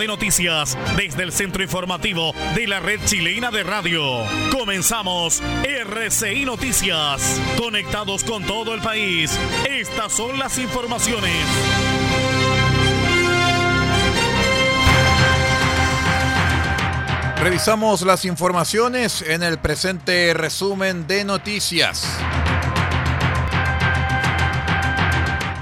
De noticias desde el centro informativo de la red chilena de radio. Comenzamos RCI Noticias. Conectados con todo el país. Estas son las informaciones. Revisamos las informaciones en el presente resumen de noticias.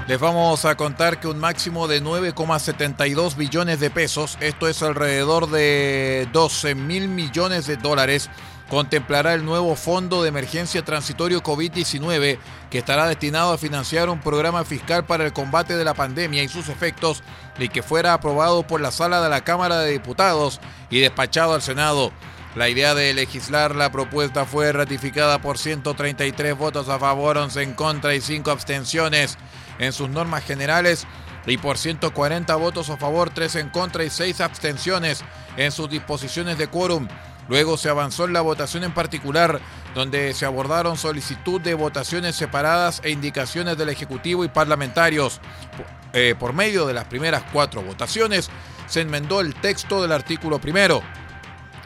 Les vamos a contar que un máximo de 9,72 billones de pesos, esto es alrededor de 12 mil millones de dólares, contemplará el nuevo Fondo de Emergencia Transitorio COVID-19, que estará destinado a financiar un programa fiscal para el combate de la pandemia y sus efectos, y que fuera aprobado por la sala de la Cámara de Diputados y despachado al Senado. La idea de legislar la propuesta fue ratificada por 133 votos a favor, 11 en contra y 5 abstenciones en sus normas generales y por 140 votos a favor, 3 en contra y 6 abstenciones en sus disposiciones de quórum. Luego se avanzó en la votación en particular, donde se abordaron solicitud de votaciones separadas e indicaciones del Ejecutivo y parlamentarios. Eh, por medio de las primeras cuatro votaciones, se enmendó el texto del artículo primero.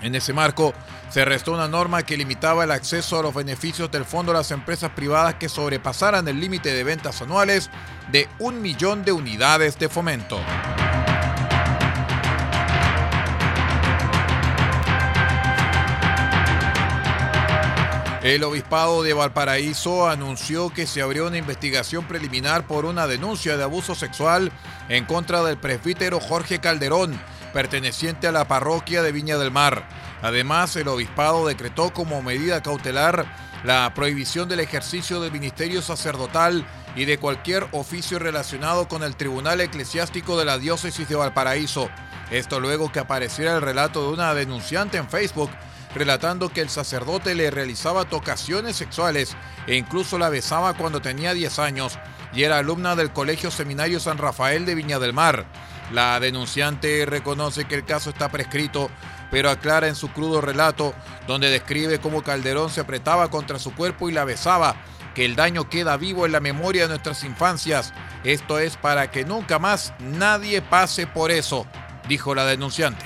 En ese marco, se restó una norma que limitaba el acceso a los beneficios del fondo a las empresas privadas que sobrepasaran el límite de ventas anuales de un millón de unidades de fomento. El obispado de Valparaíso anunció que se abrió una investigación preliminar por una denuncia de abuso sexual en contra del presbítero Jorge Calderón, perteneciente a la parroquia de Viña del Mar. Además, el obispado decretó como medida cautelar la prohibición del ejercicio del ministerio sacerdotal y de cualquier oficio relacionado con el Tribunal Eclesiástico de la Diócesis de Valparaíso. Esto luego que apareciera el relato de una denunciante en Facebook relatando que el sacerdote le realizaba tocaciones sexuales e incluso la besaba cuando tenía 10 años y era alumna del Colegio Seminario San Rafael de Viña del Mar. La denunciante reconoce que el caso está prescrito, pero aclara en su crudo relato, donde describe cómo Calderón se apretaba contra su cuerpo y la besaba, que el daño queda vivo en la memoria de nuestras infancias. Esto es para que nunca más nadie pase por eso, dijo la denunciante.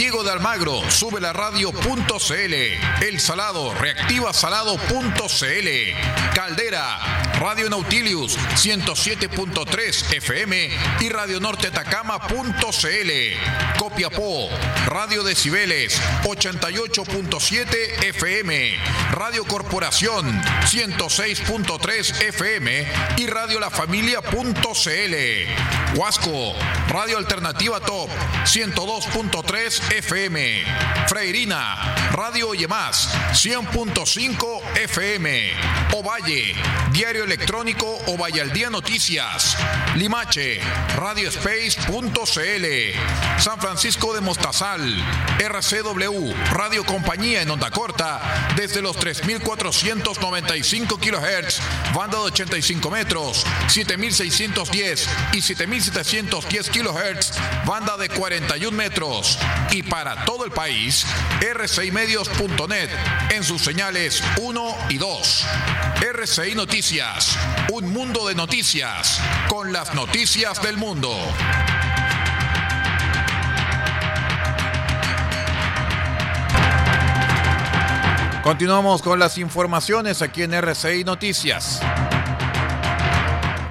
Diego de Almagro, sube la radio.cl. El Salado, reactiva salado.cl. Caldera, Radio Nautilius, 107.3 FM y Radio Norte Atacama.cl. Copiapó, Radio Decibeles, 88.7 FM. Radio Corporación, 106.3 FM y Radio La Familia.cl. Huasco, Radio Alternativa Top, 102.3 FM. Freirina, Radio Más, 100.5 FM. Ovalle, Diario Electrónico Ovalle al Día Noticias. Limache, RadioSpace.cl. San Francisco de Mostazal, RCW, Radio Compañía en onda corta, desde los 3495 kHz, banda de 85 metros, 7610 y 7710 kHz, banda de 41 metros. Y para todo el país, rcimedios.net en sus señales 1 y 2. RCI Noticias, un mundo de noticias, con las noticias del mundo. Continuamos con las informaciones aquí en RCI Noticias.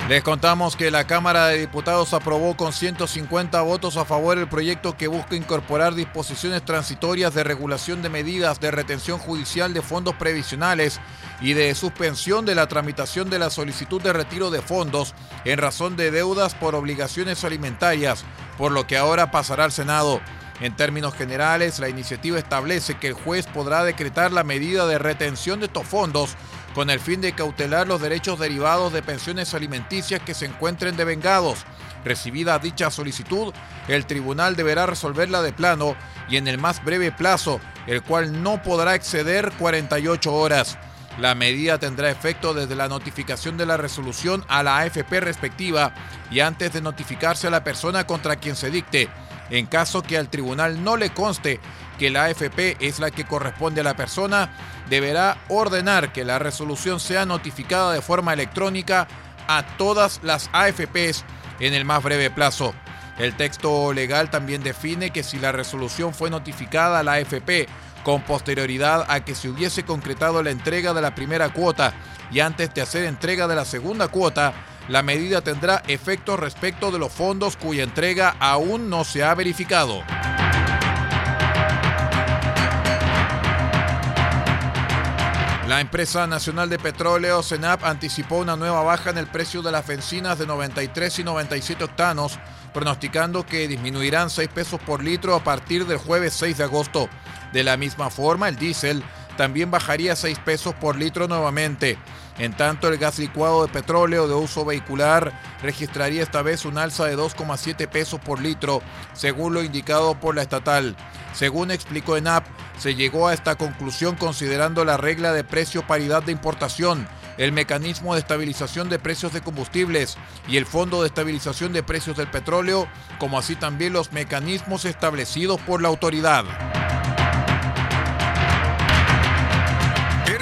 Les contamos que la Cámara de Diputados aprobó con 150 votos a favor el proyecto que busca incorporar disposiciones transitorias de regulación de medidas de retención judicial de fondos previsionales y de suspensión de la tramitación de la solicitud de retiro de fondos en razón de deudas por obligaciones alimentarias, por lo que ahora pasará al Senado. En términos generales, la iniciativa establece que el juez podrá decretar la medida de retención de estos fondos con el fin de cautelar los derechos derivados de pensiones alimenticias que se encuentren devengados. Recibida dicha solicitud, el tribunal deberá resolverla de plano y en el más breve plazo, el cual no podrá exceder 48 horas. La medida tendrá efecto desde la notificación de la resolución a la AFP respectiva y antes de notificarse a la persona contra quien se dicte. En caso que al tribunal no le conste que la AFP es la que corresponde a la persona, deberá ordenar que la resolución sea notificada de forma electrónica a todas las AFPs en el más breve plazo. El texto legal también define que si la resolución fue notificada a la AFP con posterioridad a que se hubiese concretado la entrega de la primera cuota y antes de hacer entrega de la segunda cuota, la medida tendrá efecto respecto de los fondos cuya entrega aún no se ha verificado. La empresa nacional de petróleo, CENAP, anticipó una nueva baja en el precio de las bencinas de 93 y 97 octanos, pronosticando que disminuirán 6 pesos por litro a partir del jueves 6 de agosto. De la misma forma, el diésel también bajaría 6 pesos por litro nuevamente. En tanto, el gas licuado de petróleo de uso vehicular registraría esta vez un alza de 2,7 pesos por litro, según lo indicado por la estatal. Según explicó ENAP, se llegó a esta conclusión considerando la regla de precio paridad de importación, el mecanismo de estabilización de precios de combustibles y el Fondo de Estabilización de Precios del Petróleo, como así también los mecanismos establecidos por la autoridad.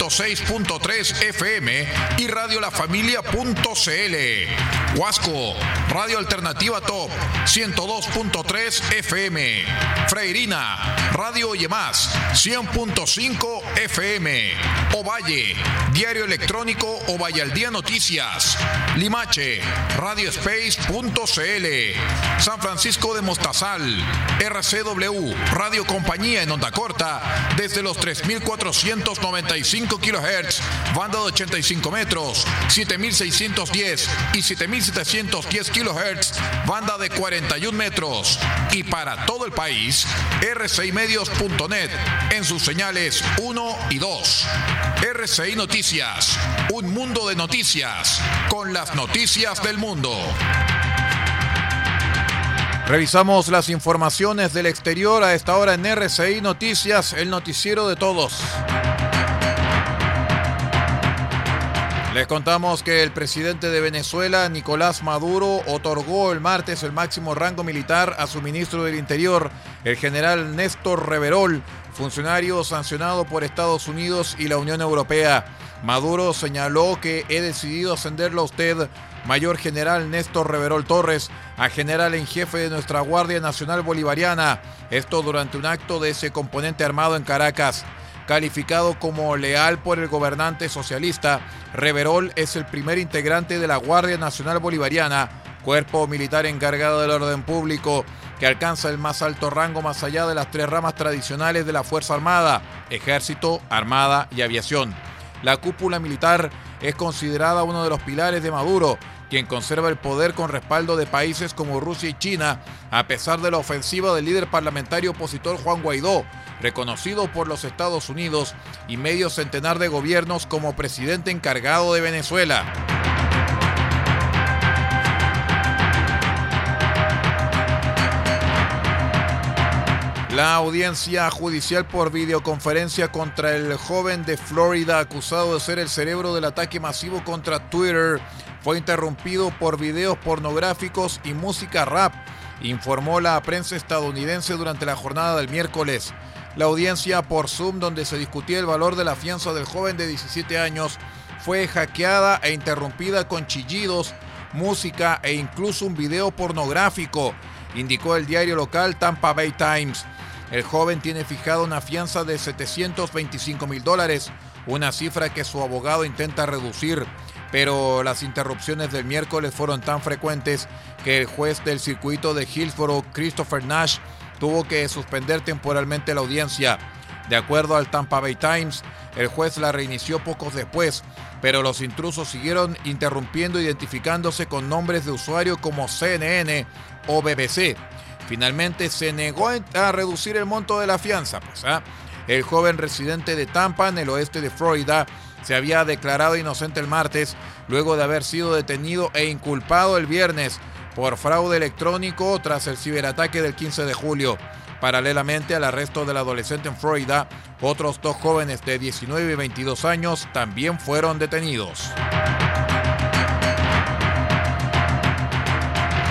106.3 FM y Radio La Familia.cl. Huasco, Radio Alternativa Top, 102.3 FM. Freirina, Radio Yemás, 100.5 FM. Ovalle, Diario Electrónico Ovalle al Día Noticias. Limache, Radioespace.cl. San Francisco de Mostazal, RCW, Radio Compañía en Onda Corta, desde los 3495 kHz, banda de 85 metros, 7610 y 7710 kHz, banda de 41 metros. Y para todo el país, rcimedios.net en sus señales 1 y 2. RCI Noticias, un mundo de noticias, con las noticias del mundo. Revisamos las informaciones del exterior a esta hora en RCI Noticias, el noticiero de todos. Les contamos que el presidente de Venezuela, Nicolás Maduro, otorgó el martes el máximo rango militar a su ministro del Interior, el general Néstor Reverol, funcionario sancionado por Estados Unidos y la Unión Europea. Maduro señaló que he decidido ascenderlo a usted, mayor general Néstor Reverol Torres, a general en jefe de nuestra Guardia Nacional Bolivariana. Esto durante un acto de ese componente armado en Caracas. Calificado como leal por el gobernante socialista, Reverol es el primer integrante de la Guardia Nacional Bolivariana, cuerpo militar encargado del orden público, que alcanza el más alto rango más allá de las tres ramas tradicionales de la Fuerza Armada, Ejército, Armada y Aviación. La cúpula militar es considerada uno de los pilares de Maduro, quien conserva el poder con respaldo de países como Rusia y China, a pesar de la ofensiva del líder parlamentario opositor Juan Guaidó, reconocido por los Estados Unidos y medio centenar de gobiernos como presidente encargado de Venezuela. La audiencia judicial por videoconferencia contra el joven de Florida acusado de ser el cerebro del ataque masivo contra Twitter fue interrumpido por videos pornográficos y música rap, informó la prensa estadounidense durante la jornada del miércoles. La audiencia por Zoom, donde se discutía el valor de la fianza del joven de 17 años, fue hackeada e interrumpida con chillidos, música e incluso un video pornográfico. indicó el diario local Tampa Bay Times. El joven tiene fijada una fianza de 725 mil dólares, una cifra que su abogado intenta reducir, pero las interrupciones del miércoles fueron tan frecuentes que el juez del circuito de Hillsborough, Christopher Nash, tuvo que suspender temporalmente la audiencia. De acuerdo al Tampa Bay Times, el juez la reinició pocos después, pero los intrusos siguieron interrumpiendo identificándose con nombres de usuario como CNN o BBC. Finalmente se negó a reducir el monto de la fianza. Pues, ¿ah? El joven residente de Tampa, en el oeste de Florida, se había declarado inocente el martes luego de haber sido detenido e inculpado el viernes por fraude electrónico tras el ciberataque del 15 de julio. Paralelamente al arresto del adolescente en Florida, otros dos jóvenes de 19 y 22 años también fueron detenidos.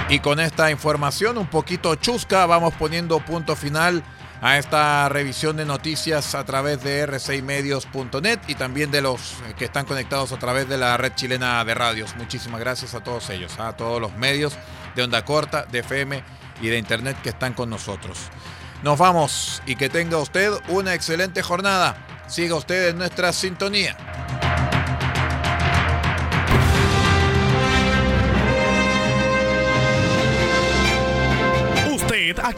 Y con esta información un poquito chusca vamos poniendo punto final a esta revisión de noticias a través de r6medios.net y también de los que están conectados a través de la red chilena de radios. Muchísimas gracias a todos ellos, a todos los medios de onda corta, de FM y de internet que están con nosotros. Nos vamos y que tenga usted una excelente jornada. Siga usted en nuestra sintonía.